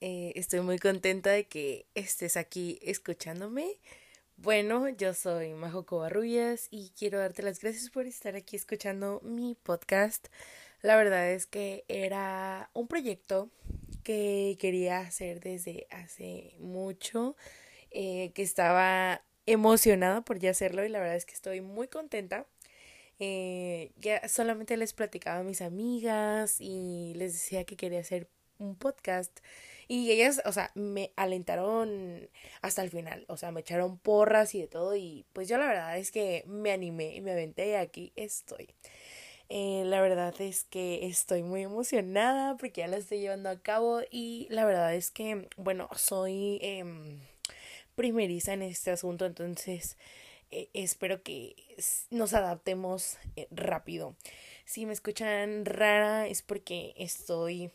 Eh, estoy muy contenta de que estés aquí escuchándome. Bueno, yo soy Majo Covarrubias y quiero darte las gracias por estar aquí escuchando mi podcast. La verdad es que era un proyecto que quería hacer desde hace mucho, eh, que estaba emocionada por ya hacerlo y la verdad es que estoy muy contenta. Eh, ya solamente les platicaba a mis amigas y les decía que quería hacer un podcast. Y ellas, o sea, me alentaron hasta el final, o sea, me echaron porras y de todo. Y pues yo la verdad es que me animé y me aventé y aquí estoy. Eh, la verdad es que estoy muy emocionada porque ya la estoy llevando a cabo. Y la verdad es que, bueno, soy eh, primeriza en este asunto, entonces eh, espero que nos adaptemos eh, rápido. Si me escuchan rara es porque estoy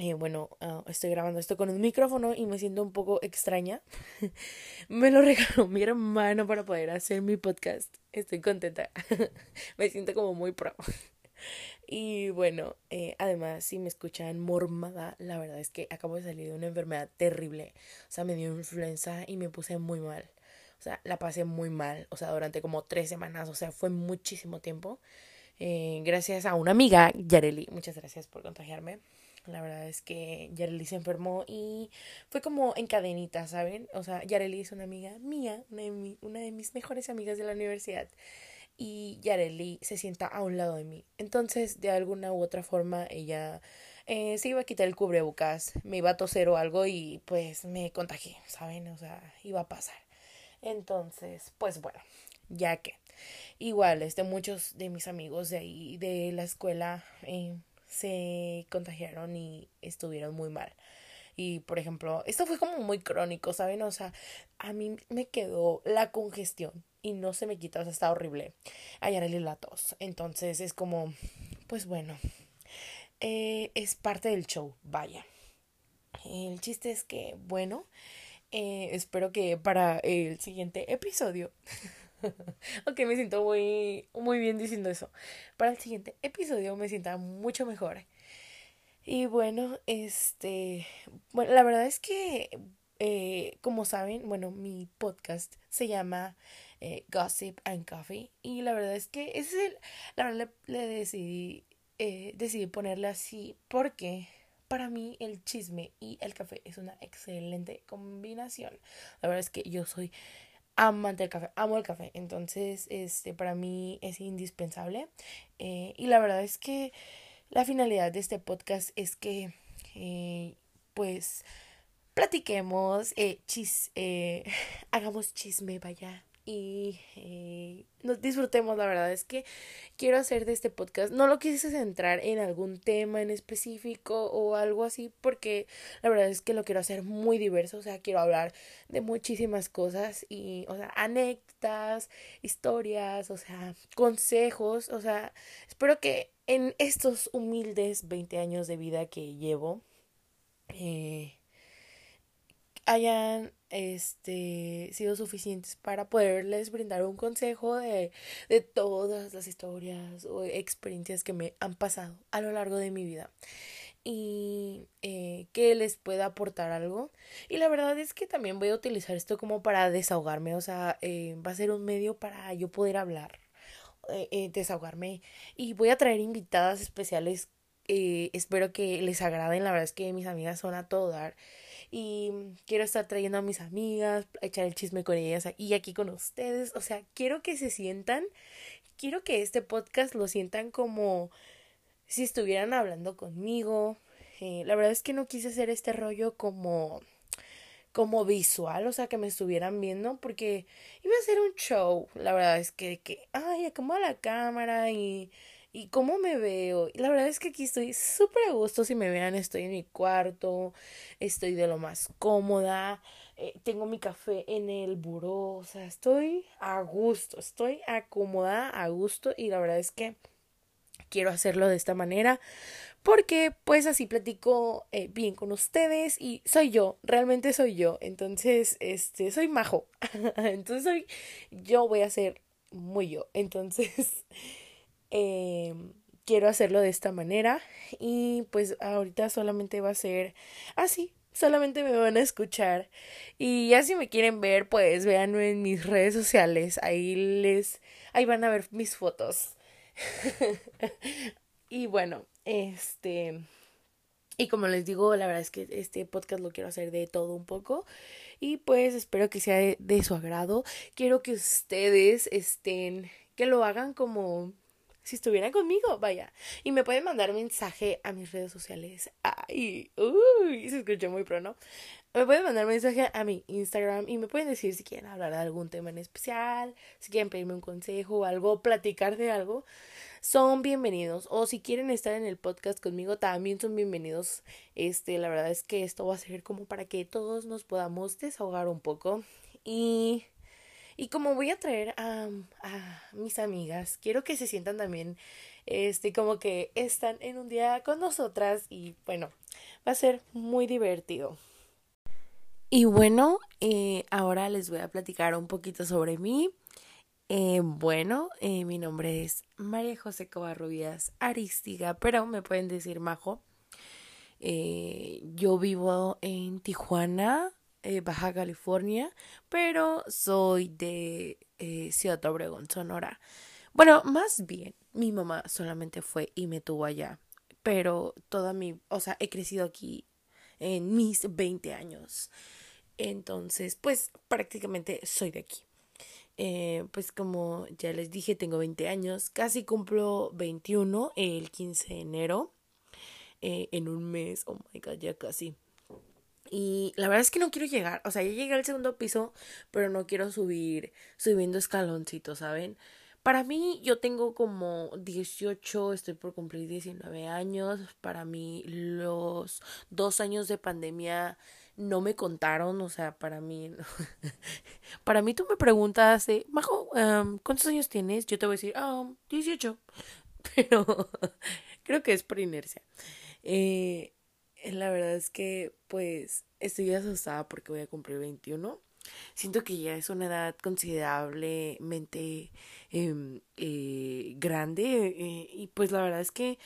eh, bueno, ah, estoy grabando esto con un micrófono y me siento un poco extraña. me lo regaló mi hermano para poder hacer mi podcast. Estoy contenta. me siento como muy pro. y bueno, eh, además, si me escuchan mormada, la verdad es que acabo de salir de una enfermedad terrible. O sea, me dio influenza y me puse muy mal. O sea, la pasé muy mal. O sea, durante como tres semanas. O sea, fue muchísimo tiempo. Eh, gracias a una amiga, Yareli. Muchas gracias por contagiarme. La verdad es que Yareli se enfermó y fue como en cadenita, ¿saben? O sea, Yareli es una amiga mía, una de, una de mis mejores amigas de la universidad. Y Yareli se sienta a un lado de mí. Entonces, de alguna u otra forma, ella eh, se iba a quitar el cubrebocas, me iba a toser o algo y pues me contagié, ¿saben? O sea, iba a pasar. Entonces, pues bueno, ya que. Igual, este, muchos de mis amigos de ahí, de la escuela, eh, se contagiaron y estuvieron muy mal. Y por ejemplo, esto fue como muy crónico, ¿saben? O sea, a mí me quedó la congestión y no se me quita, o sea, está horrible. Ayer la tos. Entonces es como, pues bueno, eh, es parte del show, vaya. El chiste es que, bueno, eh, espero que para el siguiente episodio ok, me siento muy, muy bien diciendo eso. Para el siguiente episodio me sienta mucho mejor. Y bueno, este, bueno, la verdad es que, eh, como saben, bueno, mi podcast se llama eh, Gossip and Coffee. Y la verdad es que ese es el, la verdad le, decidí, eh, decidí ponerle así porque para mí el chisme y el café es una excelente combinación. La verdad es que yo soy amante del café, amo el café, entonces este para mí es indispensable. Eh, y la verdad es que la finalidad de este podcast es que eh, pues platiquemos, eh, chis, hagamos chisme, vaya, y eh, nos disfrutemos, la verdad es que quiero hacer de este podcast, no lo quise centrar en algún tema en específico o algo así, porque la verdad es que lo quiero hacer muy diverso, o sea, quiero hablar de muchísimas cosas y, o sea, anécdotas, historias, o sea, consejos, o sea, espero que en estos humildes 20 años de vida que llevo, eh, hayan este sido suficientes para poderles brindar un consejo de, de todas las historias o experiencias que me han pasado a lo largo de mi vida y eh, que les pueda aportar algo. Y la verdad es que también voy a utilizar esto como para desahogarme o sea eh, va a ser un medio para yo poder hablar eh, eh desahogarme. Y voy a traer invitadas especiales eh, espero que les agraden. La verdad es que mis amigas son a todo dar y quiero estar trayendo a mis amigas, echar el chisme con ellas y aquí con ustedes. O sea, quiero que se sientan, quiero que este podcast lo sientan como si estuvieran hablando conmigo. Eh, la verdad es que no quise hacer este rollo como como visual, o sea, que me estuvieran viendo, porque iba a ser un show, la verdad es que, que ay, acomoda la cámara y y cómo me veo. La verdad es que aquí estoy súper a gusto. Si me vean, estoy en mi cuarto, estoy de lo más cómoda, eh, tengo mi café en el buró, o sea, estoy a gusto, estoy acomodada a gusto y la verdad es que quiero hacerlo de esta manera porque pues así platico eh, bien con ustedes y soy yo, realmente soy yo, entonces este soy majo, entonces yo voy a ser muy yo, entonces eh, quiero hacerlo de esta manera y pues ahorita solamente va a ser así, solamente me van a escuchar y ya si me quieren ver pues véanme en mis redes sociales, ahí les, ahí van a ver mis fotos. y bueno, este, y como les digo, la verdad es que este podcast lo quiero hacer de todo un poco y pues espero que sea de su agrado. Quiero que ustedes estén, que lo hagan como si estuvieran conmigo, vaya. Y me pueden mandar mensaje a mis redes sociales. Ay, uy, se escuchó muy pro, ¿no? Me pueden mandar mensaje a mi Instagram y me pueden decir si quieren hablar de algún tema en especial, si quieren pedirme un consejo o algo, platicar de algo. Son bienvenidos. O si quieren estar en el podcast conmigo, también son bienvenidos. Este, la verdad es que esto va a ser como para que todos nos podamos desahogar un poco. Y y como voy a traer a, mis amigas, quiero que se sientan también, este, como que están en un día con nosotras y bueno, va a ser muy divertido. Y bueno, eh, ahora les voy a platicar un poquito sobre mí. Eh, bueno, eh, mi nombre es María José Covarrubias Aristiga, pero me pueden decir Majo. yo vivo en Tijuana, eh, Baja California, pero soy de eh, Ciudad Obregón, Sonora. Bueno, más bien, mi mamá solamente fue y me tuvo allá, pero toda mi, o sea, he crecido aquí en mis 20 años. Entonces, pues prácticamente soy de aquí. Eh, pues como ya les dije, tengo 20 años, casi cumplo 21 el 15 de enero, en un mes, oh my god, ya casi. Y la verdad es que no quiero llegar, o sea, ya llegué al segundo piso, pero no quiero subir subiendo escaloncitos, ¿saben? Para mí yo tengo como 18, estoy por cumplir 19 años. Para mí los dos años de pandemia no me contaron, o sea, para mí, para mí tú me preguntas, eh, Majo, em, ¿cuántos años tienes? Yo te voy a decir, ah, 18, pero creo que es por inercia. Eh, la verdad es que pues estoy asustada porque voy a cumplir 21. Siento que ya es una edad considerablemente em, eh, grande eh, y pues la verdad es que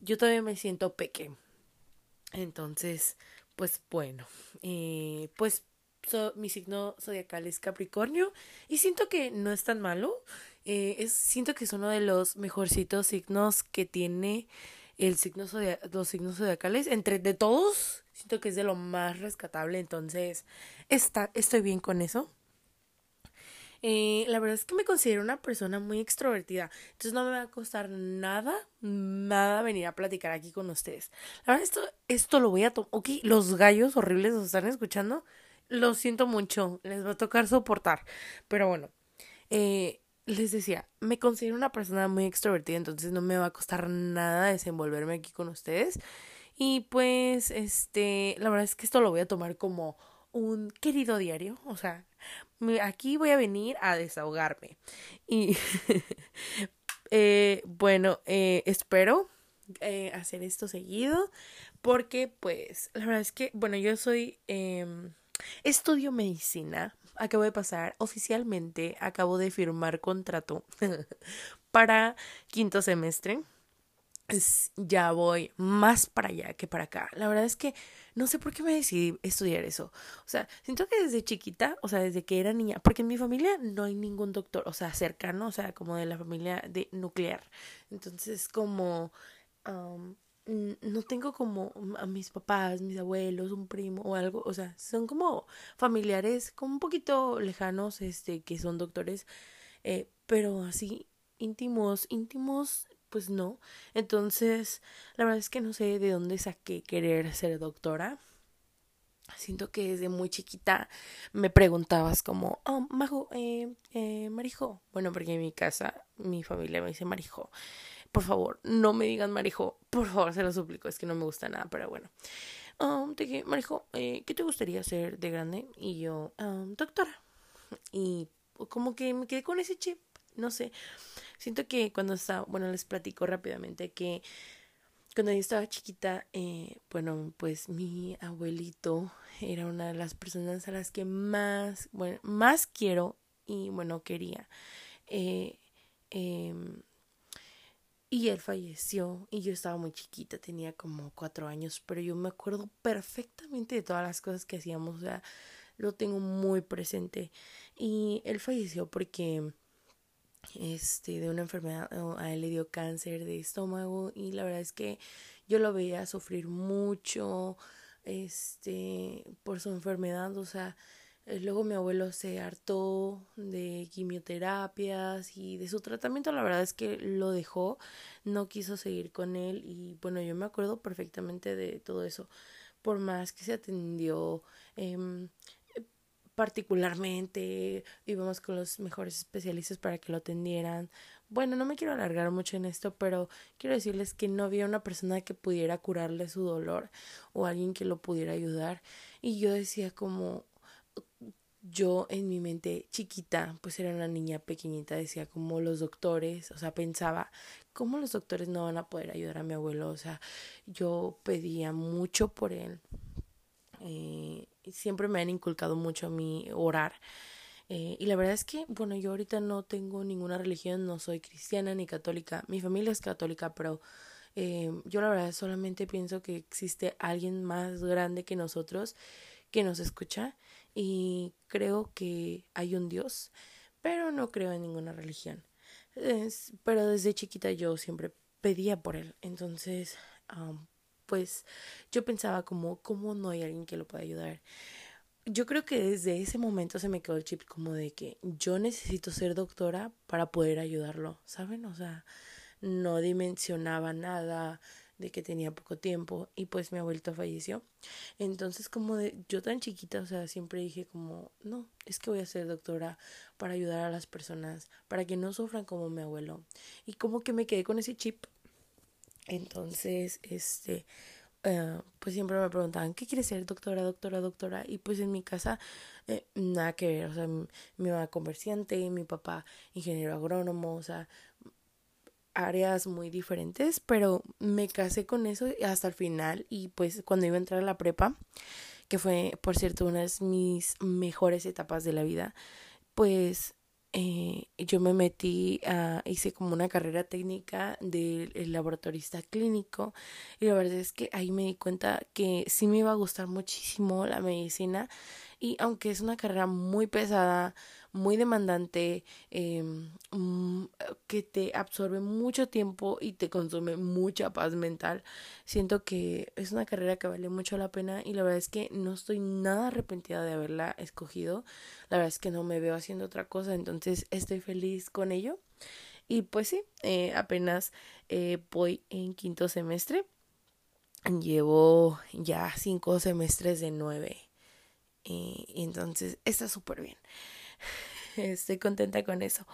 yo todavía me siento peque. Entonces, pues bueno, eh, pues mi signo zodiacal es Capricornio y siento que no es tan malo. es, siento que es uno de los mejorcitos signos que tiene el signo los signos zodiacales, entre de todos, siento que es de lo más rescatable, entonces está, estoy bien con eso. Eh, la verdad es que me considero una persona muy extrovertida, entonces no me va a costar nada, nada venir a platicar aquí con ustedes. La verdad, esto, esto lo voy a tomar. Ok, los gallos horribles os están escuchando. Lo siento mucho, les va a tocar soportar. Pero bueno, eh, les decía, me considero una persona muy extrovertida, entonces no me va a costar nada desenvolverme aquí con ustedes. Y pues, este, la verdad es que esto lo voy a tomar como un querido diario, o sea, aquí voy a venir a desahogarme. Y, eh, bueno, eh, espero eh, hacer esto seguido, porque pues, la verdad es que, bueno, yo soy, em, estudio medicina, acabo de pasar oficialmente, acabo de firmar contrato para quinto semestre. ya voy más para allá que para acá. La verdad es que no sé por qué me decidí estudiar eso. O sea, siento que desde chiquita, o sea, desde que era niña, porque en mi familia no hay ningún doctor, o sea, cercano, o sea, como de la familia de nuclear. Entonces, como no tengo como a mis papás, mis abuelos, un primo o algo, o sea, son como familiares como un poquito lejanos, este, que son doctores, eh, pero así íntimos, íntimos, pues no. Entonces, la verdad es que no sé de dónde saqué querer ser doctora. Siento que desde muy chiquita me preguntabas como, oh, Majo, eh, eh, Marijo. Bueno, porque en mi casa, mi familia me dice Marijo por favor, no me digan Marijo, por favor, se lo suplico, es que no me gusta nada, pero bueno. Um, dije, Marijo, eh, ¿qué te gustaría hacer de grande? Y yo, um, doctora. Y como que me quedé con ese chip, no sé. Siento que cuando estaba, bueno, les platico rápidamente que cuando yo estaba chiquita, eh, bueno, pues mi abuelito era una de las personas a las que más, bueno, más quiero y bueno, quería. Eh, eh, y él falleció y yo estaba muy chiquita, tenía como cuatro años, pero yo me acuerdo perfectamente de todas las cosas que hacíamos, o sea, lo tengo muy presente. Y él falleció porque este de una enfermedad a él le dio cáncer de estómago y la verdad es que yo lo veía sufrir mucho este por su enfermedad, o sea, luego mi abuelo se hartó de quimioterapias y de su tratamiento, la verdad es que lo dejó, no quiso seguir con él y bueno, yo me acuerdo perfectamente de todo eso, por más que se atendió eh, particularmente íbamos con los mejores especialistas para que lo atendieran. Bueno, no me quiero alargar mucho en esto, pero quiero decirles que no había una persona que pudiera curarle su dolor o alguien que lo pudiera ayudar. Y yo decía como yo en mi mente chiquita, pues era una niña pequeñita, decía como los doctores, o sea, pensaba, ¿cómo los doctores no van a poder ayudar a mi abuelo? O sea, yo pedía mucho por él. Eh, siempre me han inculcado mucho a mí orar. Eh, y la verdad es que, bueno, yo ahorita no tengo ninguna religión, no soy cristiana ni católica. Mi familia es católica, pero eh, yo la verdad solamente pienso que existe alguien más grande que nosotros que nos escucha y creo que hay un Dios, pero no creo en ninguna religión. pero desde chiquita yo siempre pedía por él. Entonces, pues yo pensaba como, ¿cómo no hay alguien que lo pueda ayudar? Yo creo que desde ese momento se me quedó el chip como de que yo necesito ser doctora para poder ayudarlo, ¿saben? O sea, no dimensionaba nada de que tenía poco tiempo y pues mi abuelito falleció. Entonces como de yo tan chiquita, o sea, siempre dije como, no, es que voy a ser doctora para ayudar a las personas, para que no sufran como mi abuelo. Y como que me quedé con ese chip entonces, este, uh, pues siempre me preguntaban, ¿qué quieres ser, doctora, doctora, doctora? Y pues en mi casa, eh, nada que ver, o sea, mi, mamá comerciante, mi papá ingeniero agrónomo, o sea, áreas muy diferentes, pero me casé con eso hasta el final y pues cuando iba a entrar a la prepa, que fue, por cierto, una de mis mejores etapas de la vida, pues eh, yo me metí a, hice como una carrera técnica de laboratorista clínico y la verdad es que ahí me di cuenta que sí me iba a gustar muchísimo la medicina y aunque es una carrera muy pesada, muy demandante, eh, que te absorbe mucho tiempo y te consume mucha paz mental. Siento que es una carrera que vale mucho la pena y la verdad es que no estoy nada arrepentida de haberla escogido. La verdad es que no me veo haciendo otra cosa, entonces estoy feliz con ello. Y pues sí, eh, apenas eh, voy en quinto semestre. Llevo ya cinco semestres de nueve. Y entonces está súper bien. Estoy contenta con eso.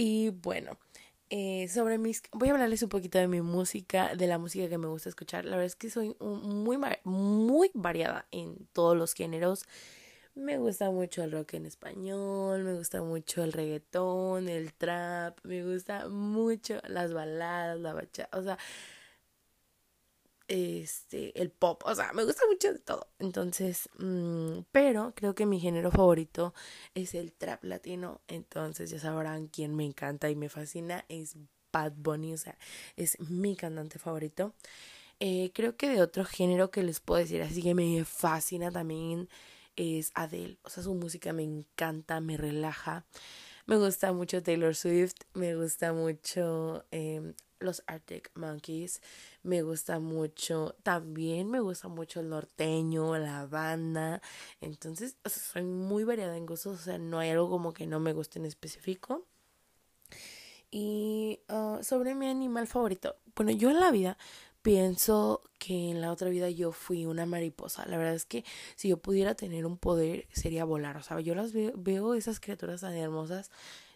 Y bueno, eh, sobre mis... Voy a hablarles un poquito de mi música, de la música que me gusta escuchar. La verdad es que soy muy, muy variada en todos los géneros. Me gusta mucho el rock en español, me gusta mucho el reggaetón, el trap, me gusta mucho las baladas, la bachata, o sea, este, el pop, o sea, me gusta mucho de todo. Entonces, mm, pero creo que mi género favorito es el trap latino. Entonces, ya sabrán quién me encanta y me fascina es Bad Bunny, o sea, es mi cantante favorito. Eh, creo que de otro género que les puedo decir así que me fascina también es Adele. O sea, su música me encanta, me relaja. Me gusta mucho Taylor Swift, me gusta mucho eh, los Arctic Monkeys, me gusta mucho, también me gusta mucho el norteño, la banda, entonces soy muy variada en gustos, o sea, no hay algo como que no me guste en específico. Y ah, sobre mi animal favorito, bueno, yo en la vida pienso que en la otra vida yo fui una mariposa. La verdad es que si yo pudiera tener un poder sería volar. O sea, yo las veo, veo esas criaturas tan hermosas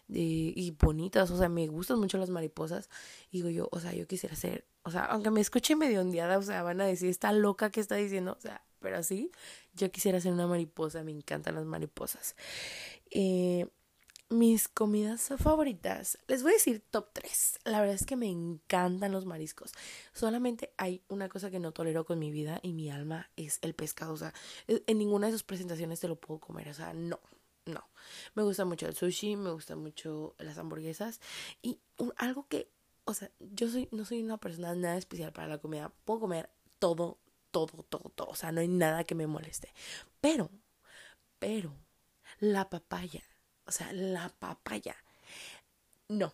y bonitas, o sea, me gustan mucho las mariposas. Y digo yo, o sea, yo quisiera ser, o sea, aunque me escuche medio ondeada, o sea, van a decir, está loca que está diciendo, o sea, pero sí, yo quisiera ser una mariposa, me encantan las mariposas. Eh, mis comidas favoritas, les voy a decir top 3. La verdad es que me encantan los mariscos. Solamente hay una cosa que no tolero con mi vida y mi alma es el pescado. O sea, en ninguna de sus presentaciones te lo puedo comer. O sea, no no. Me gusta mucho el sushi, me gusta mucho las hamburguesas y algo que o sea, yo soy, no soy una persona nada especial para la comida. Puedo comer todo, todo, todo, todo. O sea, no hay nada que me moleste. Pero, pero, la papaya, o sea, la papaya, no.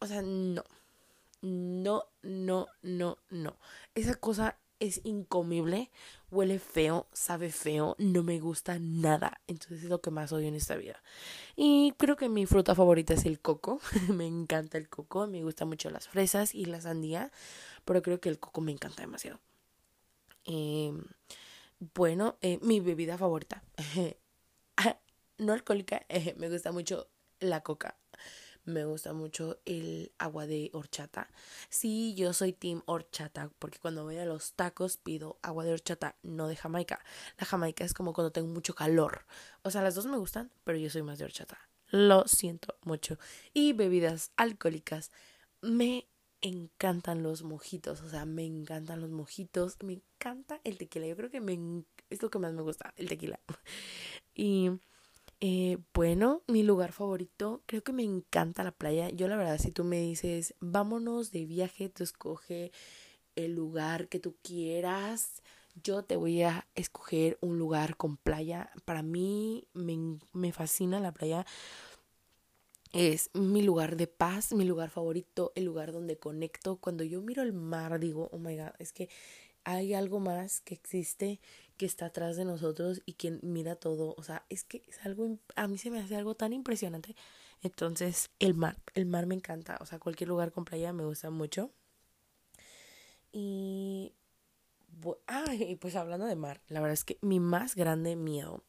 O sea, no. No, no, no, no. Esa cosa es incomible, huele feo, sabe feo, no me gusta nada. Entonces es lo que más odio en esta vida. Y creo que mi fruta favorita es el coco. me encanta el coco, me gustan mucho las fresas y la sandía, pero creo que el coco me encanta demasiado. Em, bueno, eh, mi bebida favorita. no alcohólica, me gusta mucho la coca me gusta mucho el agua de horchata. Sí, yo soy team horchata porque cuando voy a los tacos pido agua de horchata, no de Jamaica. La Jamaica es como cuando tengo mucho calor. O sea, las dos me gustan, pero yo soy más de horchata. Lo siento mucho. Y bebidas alcohólicas. Me encantan los mojitos, o sea, me encantan los mojitos, me encanta el tequila, yo creo que me, es lo que más me gusta, el tequila. Y eh, bueno, mi lugar favorito, creo que me encanta la playa. Yo la verdad, si tú me dices, vámonos de viaje, tú escoge el lugar que tú quieras. Yo te voy a escoger un lugar con playa. Para mí me, me fascina la playa. Es mi lugar de paz, mi lugar favorito, el lugar donde conecto. Cuando yo miro el mar, digo, oh my god, es que hay algo más que existe que está atrás de nosotros y que mira todo. O sea, es que es algo, a mí se me hace algo tan impresionante. Entonces, el mar, el mar me encanta. O sea, cualquier lugar con playa me gusta mucho. Y, ah, y pues hablando de mar, la verdad es que mi más grande miedo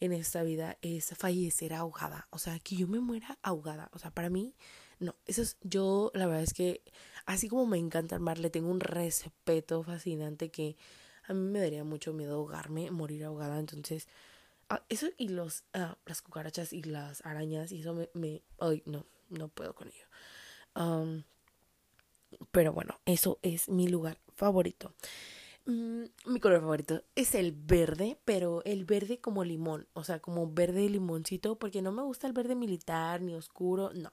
en esta vida es fallecer ahogada. O sea, que yo me muera ahogada. O sea, para mí, no, eso es, yo la verdad es que así como me encanta el mar, le tengo un respeto fascinante que a mí me daría mucho miedo ahogarme, morir ahogada. Entonces, ah, eso y los, ah, las cucarachas y las arañas, y eso me, ay, no, no puedo con ello. pero bueno, eso es mi lugar favorito. Mm, mi color favorito es el verde, pero el verde como limón, o sea, como verde limoncito, porque no me gusta el verde militar ni oscuro, no.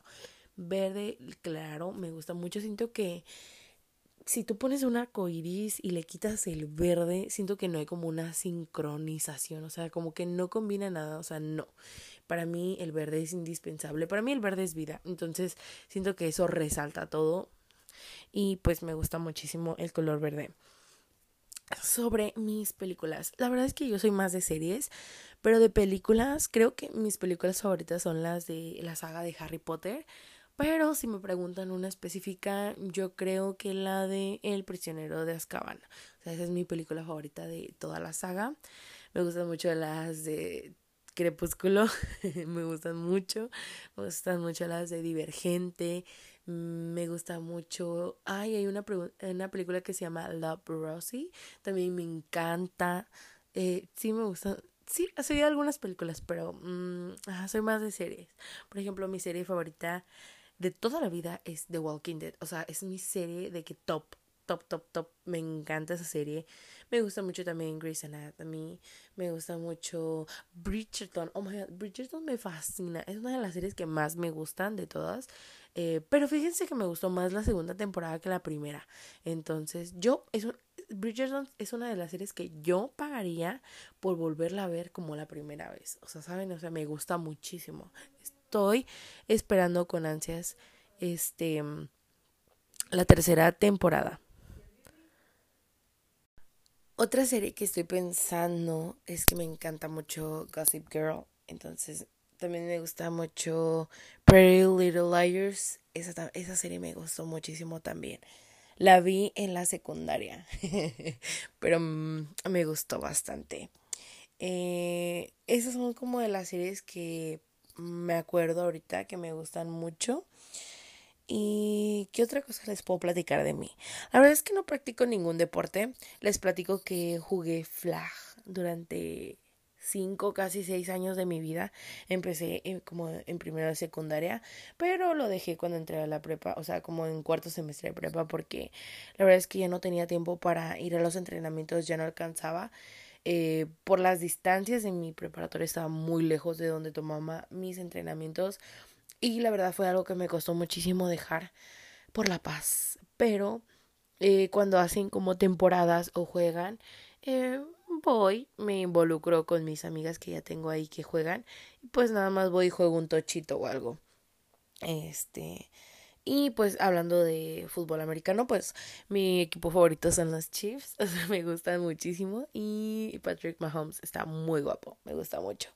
Verde claro, me gusta mucho. Siento que si tú pones un arco y le quitas el verde, siento que no hay como una sincronización, o sea, como que no combina nada, o sea, no. Para mí el verde es indispensable, para mí el verde es vida, entonces siento que eso resalta todo y pues me gusta muchísimo el color verde. Sobre mis películas, la verdad es que yo soy más de series, pero de películas creo que mis películas favoritas son las de la saga de Harry Potter. Pero si me preguntan una específica, yo creo que la de El prisionero de Azkaban. O sea, esa es mi película favorita de toda la saga. Me gustan mucho las de Crepúsculo, me gustan mucho. Me gustan mucho las de Divergente. Me gusta mucho. Ay, hay una, una película que se llama Love Rosie. También me encanta. Eh, sí, me gusta. Sí, soy algunas películas, pero mm, soy más de series. Por ejemplo, mi serie favorita de toda la vida es The Walking Dead. O sea, es mi serie de que top, top, top, top. Me encanta esa serie. Me gusta mucho también Grey's Anatomy. Me gusta mucho Bridgerton. Oh my god, Bridgerton me fascina. Es una de las series que más me gustan de todas. Eh, pero fíjense que me gustó más la segunda temporada que la primera. Entonces, yo, es Bridgerton es una de las series que yo pagaría por volverla a ver como la primera vez. O sea, ¿saben? O sea, me gusta muchísimo estoy esperando con ansias este la tercera temporada. Otra serie que estoy pensando es que me encanta mucho Gossip Girl. Entonces, también me gusta mucho Pretty Little Liars. Esa, esa serie me gustó muchísimo también. La vi en la secundaria, pero mm, me gustó bastante. Eh, esas son como de las series que me acuerdo ahorita que me gustan mucho. ¿Y qué otra cosa les puedo platicar de mí? La verdad es que no practico ningún deporte. Les platico que jugué flag durante cinco, casi seis años de mi vida. Empecé como en primero de secundaria, pero lo dejé cuando entré a la prepa, o sea, como en cuarto semestre de prepa, porque la verdad es que ya no tenía tiempo para ir a los entrenamientos, ya no alcanzaba. Eh, por las distancias en mi preparatoria estaba muy lejos de donde tomaba mis entrenamientos y la verdad fue algo que me costó muchísimo dejar por la paz. Pero eh, cuando hacen como temporadas o juegan, eh, voy, me involucro con mis amigas que ya tengo ahí que juegan, y pues nada más voy y juego un tochito o algo. Este, y pues hablando de fútbol americano, pues mi equipo favorito son los Chiefs, me gustan muchísimo y Patrick Mahomes está muy guapo, me gusta mucho.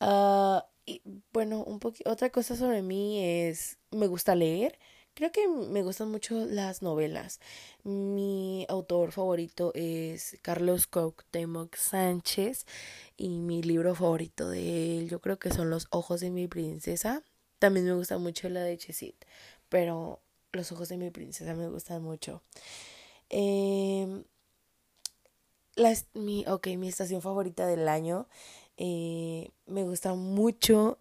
Ah, y bueno, un otra cosa sobre mí es, me gusta leer. Creo que me gustan mucho las novelas. Mi autor favorito es Carlos Cuauhtémoc Sánchez y mi libro favorito de él yo creo que son Los ojos de mi princesa. También me gusta mucho la de Chesit, pero Los ojos de mi princesa me gustan mucho. Eh, la, mi, ok, mi estación favorita del año. Eh, me gusta mucho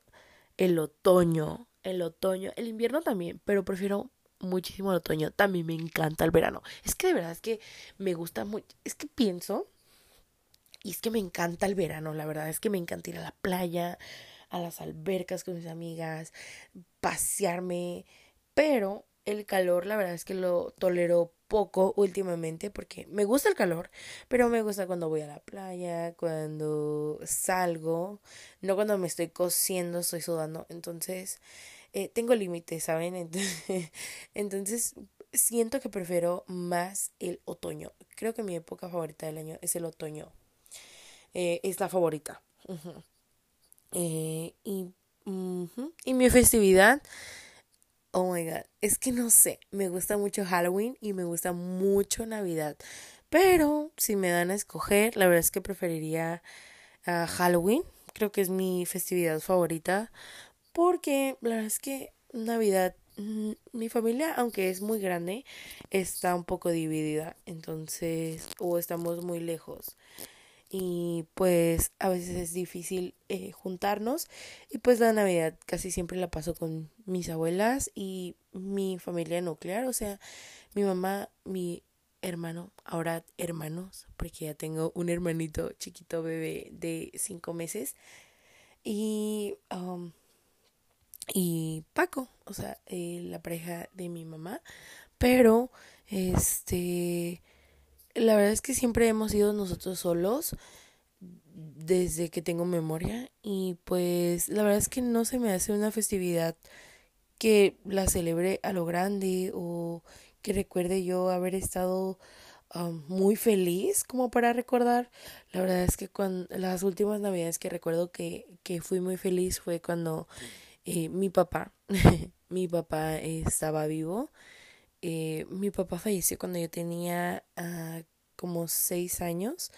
el otoño el otoño, el invierno también, pero prefiero muchísimo el otoño. También me encanta el verano. Es que de verdad es que me gusta mucho. Es que pienso y es que me encanta el verano, la verdad es que me encanta ir a la playa, a las albercas con mis amigas, pasearme, pero el calor la verdad es que lo tolero poco últimamente porque me gusta el calor, pero me gusta cuando voy a la playa, cuando salgo, no cuando me estoy cociendo, estoy sudando, entonces eh, tengo límites, ¿saben? Entonces, entonces siento que prefiero más el otoño. Creo que mi época favorita del año es el otoño. Eh, es la favorita. Eh, y, y mi festividad Oh my god, es que no sé, me gusta mucho Halloween y me gusta mucho Navidad. Pero si me dan a escoger, la verdad es que preferiría Halloween. Creo que es mi festividad favorita. Porque la verdad es que Navidad, mm, mi familia, aunque es muy grande, está un poco dividida. Entonces, o estamos muy lejos y pues a veces es difícil eh, juntarnos. Y pues la Navidad casi siempre la paso con mis abuelas y mi familia nuclear, o sea, mi mamá, mi hermano, ahora hermanos, porque ya tengo un hermanito chiquito bebé de cinco meses y um, y Paco, o sea, eh, la pareja de mi mamá, pero este la verdad es que siempre hemos ido nosotros solos desde que tengo memoria y pues la verdad es que no se me hace una festividad que la celebre a lo grande o que recuerde yo haber estado muy feliz como para recordar. La verdad es que cuando las últimas navidades que recuerdo que, que fui muy feliz fue cuando eh, mi papá, mi papá estaba vivo eh, mi papá falleció cuando yo tenía uh, como seis años.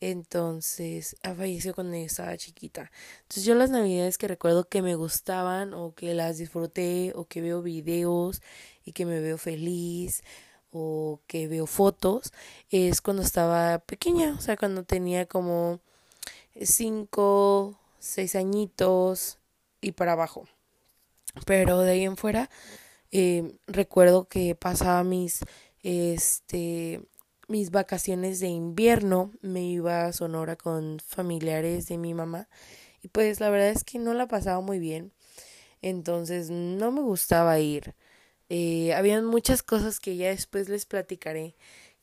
Entonces, ha fallecido cuando yo estaba chiquita. Entonces, yo las navidades que recuerdo que me gustaban o que las disfruté o que veo videos y que me veo feliz o que veo fotos es cuando estaba pequeña, o sea, cuando tenía como cinco, seis añitos y para abajo. Pero de ahí en fuera, eh, recuerdo que pasaba mis, este, mis vacaciones de invierno, me iba a Sonora con familiares de mi mamá y pues la verdad es que no la pasaba muy bien, entonces no me gustaba ir. Eh, habían muchas cosas que ya después les platicaré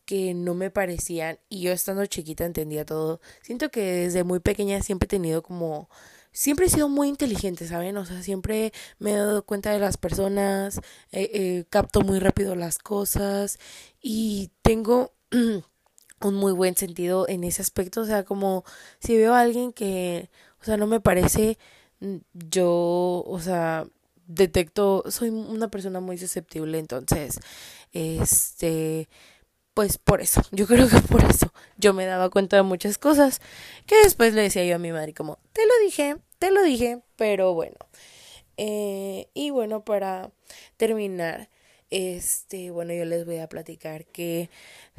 que no me parecían y yo estando chiquita entendía todo. Siento que desde muy pequeña siempre he tenido como siempre he sido muy inteligente, ¿saben? O sea, siempre me he dado cuenta de las personas, eh, capto muy rápido las cosas y tengo un muy buen sentido en ese aspecto. O sea, como si veo a alguien que, o sea, no me parece, mm, yo, o sea, detecto, soy una persona muy susceptible, entonces, este, pues por eso, yo creo que por eso yo me daba cuenta de muchas cosas que después le decía yo a mi madre como, te lo dije, te lo dije, pero bueno. Eh, y bueno, para terminar, este, bueno, yo les voy a platicar que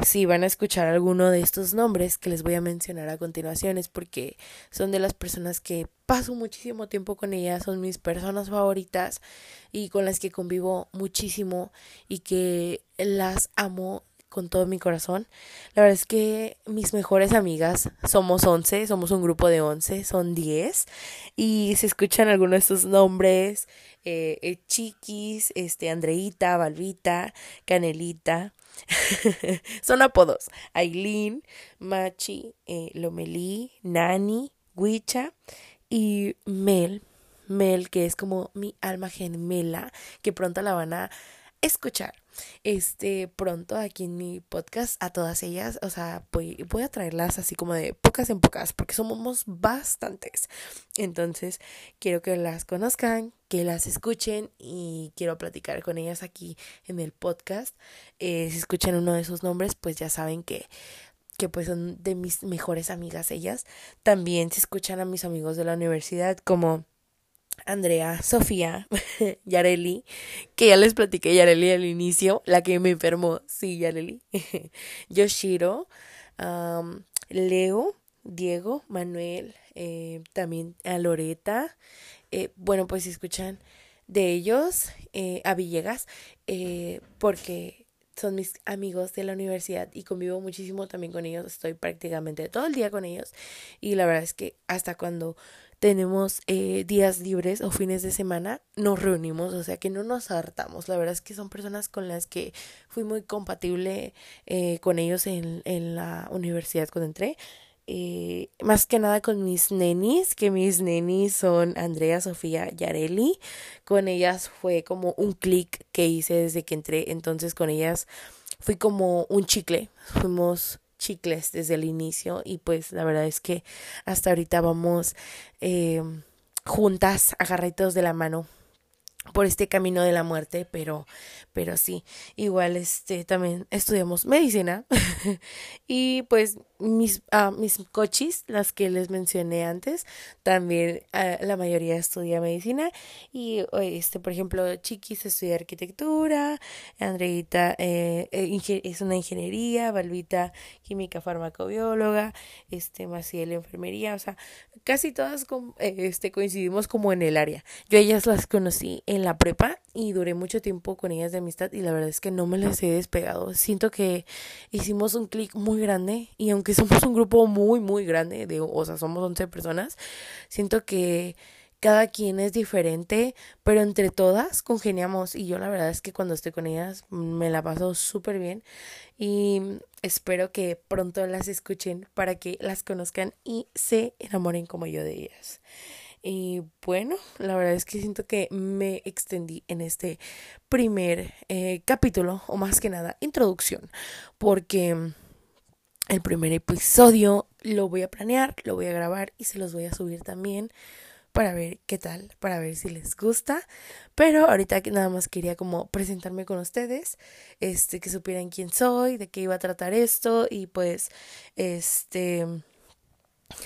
si van a escuchar alguno de estos nombres que les voy a mencionar a continuación es porque son de las personas que paso muchísimo tiempo con ellas, son mis personas favoritas y con las que convivo muchísimo y que las amo con todo mi corazón. La verdad es que mis mejores amigas somos 11, somos un grupo de 11, son 10 y se escuchan algunos de estos nombres. eh, Chiquis, este, Andreita, Balvita, Canelita. Son apodos. Aileen, Machi, eh, Lomelí, Nani, Huicha y Mel. Mel, que es como mi alma gemela, que pronto la van a escuchar este pronto aquí en mi podcast a todas ellas, o sea, voy, voy a traerlas así como de pocas en pocas, porque somos bastantes. Entonces, quiero que las conozcan, que las escuchen y quiero platicar con ellas aquí en el podcast. Eh, si escuchan uno de sus nombres, pues ya saben que que pues son de mis mejores amigas ellas. También si escuchan a mis amigos de la universidad como Andrea, Sofía, Yareli, que ya les platiqué Yareli al inicio, la que me enfermó, sí, Yareli, Yoshiro, Leo, Diego, Manuel, eh, también a Loreta, eh, bueno, pues si escuchan de ellos, eh, a Villegas, porque son mis amigos de la universidad y convivo muchísimo también con ellos, estoy prácticamente todo el día con ellos. Y la verdad es que hasta cuando tenemos eh, días libres o fines de semana, nos reunimos, o sea que no nos hartamos. La verdad es que son personas con las que fui muy compatible eh, con ellos en, en, la universidad cuando entré. Eh, más que nada con mis nenis, que mis nenis son Andrea, Sofía y Areli. Con ellas fue como un clic que hice desde que entré, entonces con ellas fui como un chicle. Fuimos chicles desde el inicio y pues la verdad es que hasta ahorita vamos eh, juntas, agarritos de la mano por este camino de la muerte, pero, pero sí, igual este también estudiamos medicina y pues mis, ah, mis cochis, las que les mencioné antes, también ah, la mayoría estudia medicina y este, por ejemplo, Chiquis estudia arquitectura, Andreita eh, eh es una ingeniería, Balvita química farmacobióloga, este Maciel enfermería, o sea, casi todas eh, este coincidimos como en el área. Yo ellas las conocí la prepa y duré mucho tiempo con ellas de amistad y la verdad es que no me las he despegado. Siento que hicimos un clic muy grande y aunque somos un grupo muy, muy grande, de, o sea, somos 11 personas, siento que cada quien es diferente, pero entre todas congeniamos y yo la verdad es que cuando estoy con ellas me la paso súper bien y espero que pronto las escuchen para que las conozcan y se enamoren como yo de ellas. Y bueno, la verdad es que siento que me extendí en este primer eh, capítulo, o más que nada, introducción, porque el primer episodio lo voy a planear, lo voy a grabar y se los voy a subir también para ver qué tal, para ver si les gusta. Pero ahorita nada más quería como presentarme con ustedes, este, que supieran quién soy, de qué iba a tratar esto y pues, este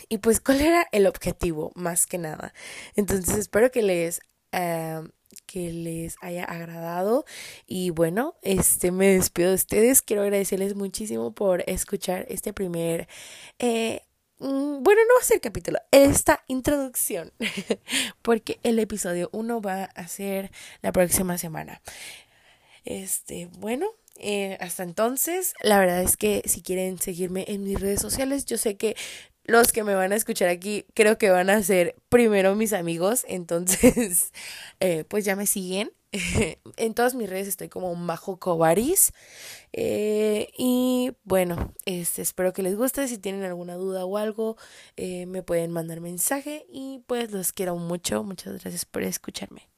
y pues cuál era el objetivo más que nada. Entonces espero que les eh, que les haya agradado y bueno, este me despido de ustedes. Quiero agradecerles muchísimo por escuchar este primer eh, mm, bueno, no va a ser capítulo, esta introducción, porque el episodio 1 va a ser la próxima semana. Este, bueno, eh, hasta entonces, la verdad es que si quieren seguirme en mis redes sociales, yo sé que los que me van a escuchar aquí creo que van a ser primero mis amigos, entonces eh, pues ya me siguen. en todas mis redes estoy como Majo Covaris. Eh, y bueno, este, espero que les guste. Si tienen alguna duda o algo, eh, me pueden mandar mensaje. Y pues los quiero mucho. Muchas gracias por escucharme.